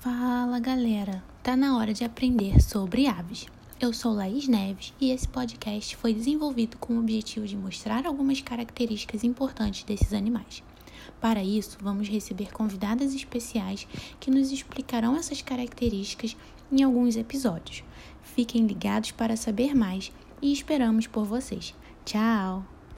Fala galera, tá na hora de aprender sobre aves. Eu sou Laís Neves e esse podcast foi desenvolvido com o objetivo de mostrar algumas características importantes desses animais. Para isso, vamos receber convidadas especiais que nos explicarão essas características em alguns episódios. Fiquem ligados para saber mais e esperamos por vocês. Tchau!